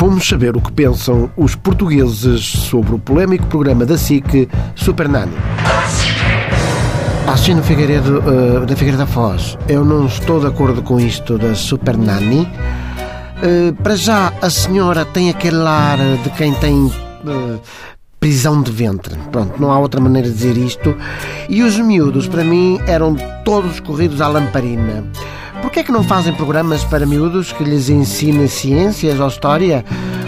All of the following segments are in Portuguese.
fomos saber o que pensam os portugueses sobre o polémico programa da SIC Super Nani. Assino Figueiredo, uh, da Figueira da Foz, eu não estou de acordo com isto da Super Nani. Uh, para já, a senhora tem aquele ar de quem tem uh, prisão de ventre. Pronto, não há outra maneira de dizer isto. E os miúdos, para mim, eram todos corridos à lamparina. Porquê é que não fazem programas para miúdos que lhes ensinem ciências ou história?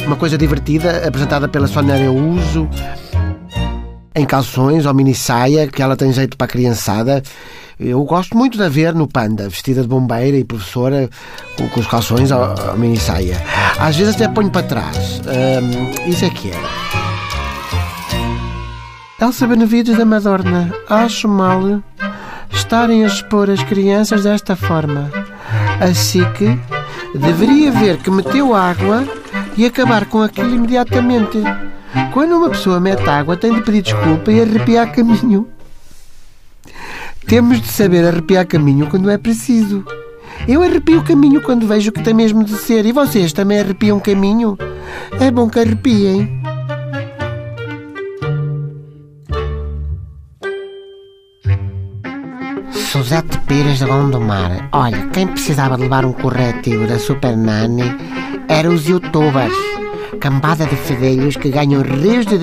Uma coisa divertida, apresentada pela Sónia Areuso, em calções ou mini saia, que ela tem jeito para a criançada. Eu gosto muito de a ver no Panda, vestida de bombeira e professora, com, com os calções ou, mini saia. Às vezes até ponho para trás. Hum, isso é que é. Elsa Benavides da Madorna, acho mal estarem a expor as crianças desta forma. Assim que deveria ver que meteu água e acabar com aquilo imediatamente. Quando uma pessoa mete água, tem de pedir desculpa e arrepiar caminho. Temos de saber arrepiar caminho quando é preciso. Eu arrepio caminho quando vejo que tem mesmo de ser. E vocês também arrepiam caminho? É bom que arrepiem. Suzete Pires de Gondomar. Olha, quem precisava de levar um corretivo da Super Nani eram os youtubers. Cambada de fedelhos que ganham rios de